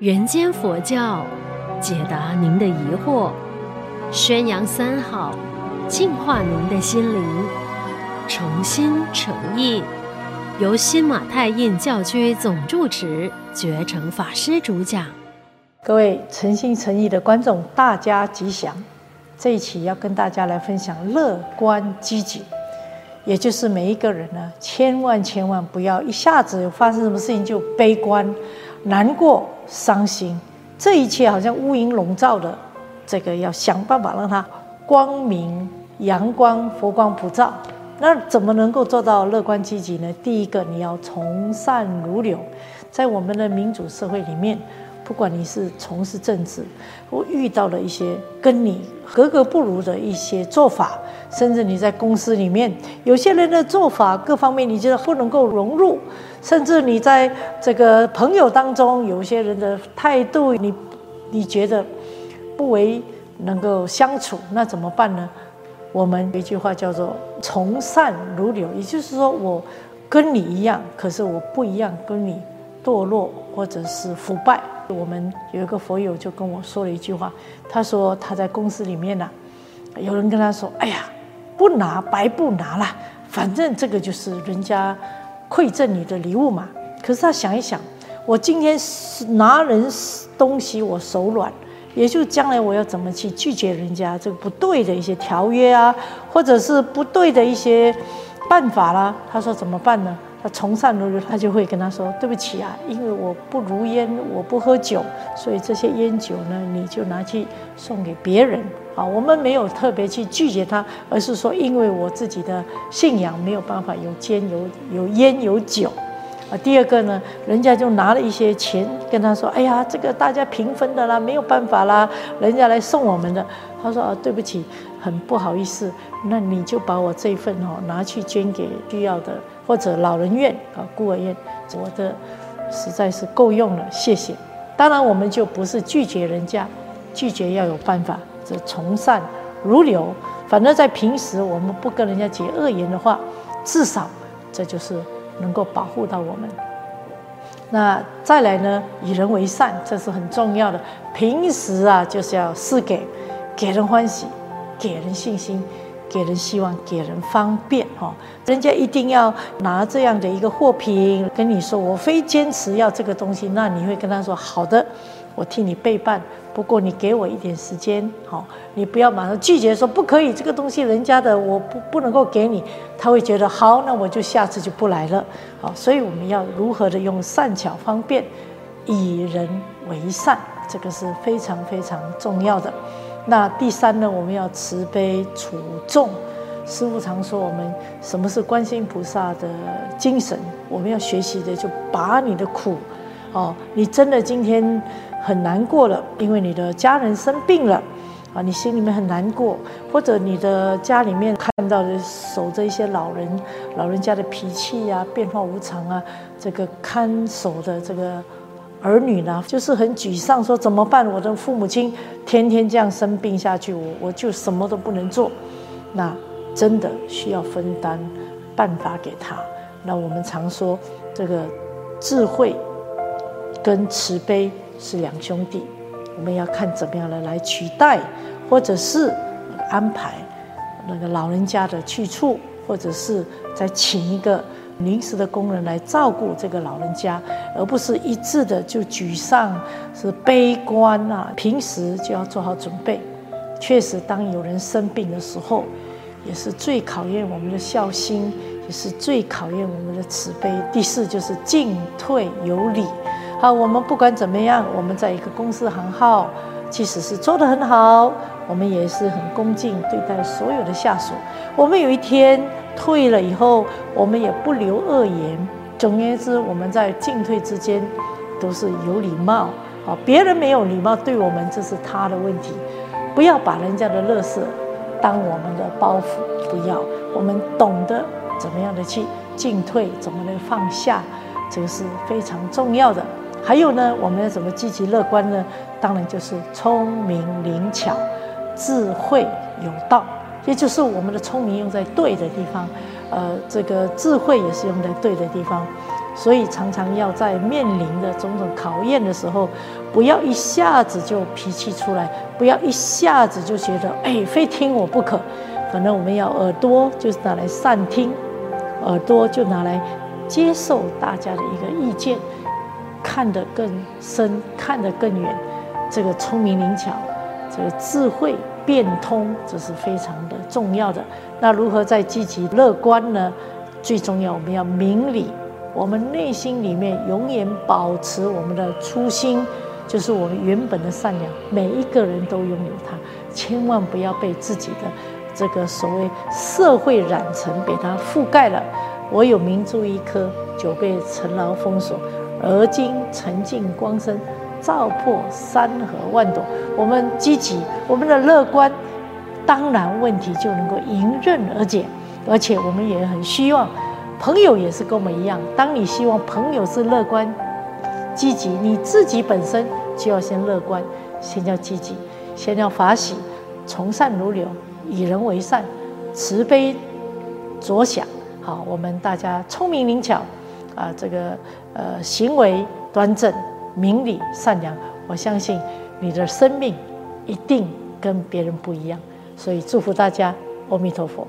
人间佛教，解答您的疑惑，宣扬三好，净化您的心灵，诚心诚意，由新马泰印教区总住持觉诚法师主讲。各位诚心诚意的观众，大家吉祥。这一期要跟大家来分享乐观积极，也就是每一个人呢，千万千万不要一下子发生什么事情就悲观、难过。伤心，这一切好像乌云笼罩的，这个要想办法让它光明、阳光、佛光普照。那怎么能够做到乐观积极呢？第一个，你要从善如流，在我们的民主社会里面。不管你是从事政治，或遇到了一些跟你格格不入的一些做法，甚至你在公司里面，有些人的做法各方面你觉得不能够融入，甚至你在这个朋友当中，有些人的态度你你觉得不为能够相处，那怎么办呢？我们有一句话叫做“从善如流”，也就是说，我跟你一样，可是我不一样，跟你堕落或者是腐败。我们有一个佛友就跟我说了一句话，他说他在公司里面呢、有人跟他说：“哎呀，不拿白不拿了，反正这个就是人家馈赠你的礼物嘛。”可是他想一想，我今天拿人东西我手软，也就将来我要怎么去拒绝人家这个不对的一些条约啊，或者是不对的一些办法啦。他说怎么办呢？他从善如流，他就会跟他说：“对不起啊，因为我不如烟，我不喝酒，所以这些烟酒呢，你就拿去送给别人啊。我们没有特别去拒绝他，而是说，因为我自己的信仰没有办法有烟有有烟有酒啊。第二个呢，人家就拿了一些钱跟他说：‘哎呀，这个大家平分的啦，没有办法啦，人家来送我们的。’他说：‘啊，对不起，很不好意思，那你就把我这份哦拿去捐给需要的。’或者老人院啊，孤儿院，我的实在是够用了，谢谢。当然，我们就不是拒绝人家，拒绝要有办法，这从善如流。反正，在平时我们不跟人家结恶缘的话，至少这就是能够保护到我们。那再来呢，以人为善，这是很重要的。平时啊，就是要施给，给人欢喜，给人信心。给人希望，给人方便，哈，人家一定要拿这样的一个货品跟你说，我非坚持要这个东西，那你会跟他说好的，我替你备办，不过你给我一点时间，好，你不要马上拒绝说不可以，这个东西人家的我不不能够给你，他会觉得好，那我就下次就不来了，好，所以我们要如何的用善巧方便，以人为善，这个是非常非常重要的。那第三呢，我们要慈悲处众。师父常说，我们什么是观世音菩萨的精神？我们要学习的，就把你的苦，哦，你真的今天很难过了，因为你的家人生病了，啊，你心里面很难过，或者你的家里面看到的守着一些老人，老人家的脾气呀、啊，变化无常啊，这个看守的这个。儿女呢，就是很沮丧，说怎么办？我的父母亲天天这样生病下去，我我就什么都不能做。那真的需要分担办法给他。那我们常说，这个智慧跟慈悲是两兄弟，我们要看怎么样的来取代，或者是安排那个老人家的去处，或者是再请一个。临时的工人来照顾这个老人家，而不是一致的就沮丧、是悲观啊。平时就要做好准备。确实，当有人生病的时候，也是最考验我们的孝心，也是最考验我们的慈悲。第四就是进退有礼。好，我们不管怎么样，我们在一个公司行号，即使是做得很好，我们也是很恭敬对待所有的下属。我们有一天。退了以后，我们也不留恶言。总而言之，我们在进退之间都是有礼貌。啊，别人没有礼貌对我们，这是他的问题。不要把人家的垃圾当我们的包袱，不要。我们懂得怎么样的去进退，怎么能放下，这个是非常重要的。还有呢，我们要怎么积极乐观呢？当然就是聪明灵巧，智慧有道。也就是我们的聪明用在对的地方，呃，这个智慧也是用在对的地方。所以常常要在面临的种种考验的时候，不要一下子就脾气出来，不要一下子就觉得哎，非听我不可。反正我们要耳朵就是拿来善听，耳朵就拿来接受大家的一个意见，看得更深，看得更远。这个聪明灵巧，这个智慧变通，这是非常的重要的。那如何在积极乐观呢？最重要，我们要明理，我们内心里面永远保持我们的初心，就是我们原本的善良。每一个人都拥有它，千万不要被自己的这个所谓社会染尘被它覆盖了。我有明珠一颗，久被尘劳封锁，而今尘尽光生。照破山河万朵，我们积极，我们的乐观，当然问题就能够迎刃而解。而且我们也很希望，朋友也是跟我们一样。当你希望朋友是乐观、积极，你自己本身就要先乐观，先要积极，先要法喜，从善如流，以人为善，慈悲着想。好，我们大家聪明灵巧，啊，这个呃行为端正。明理善良，我相信你的生命一定跟别人不一样，所以祝福大家，阿弥陀佛。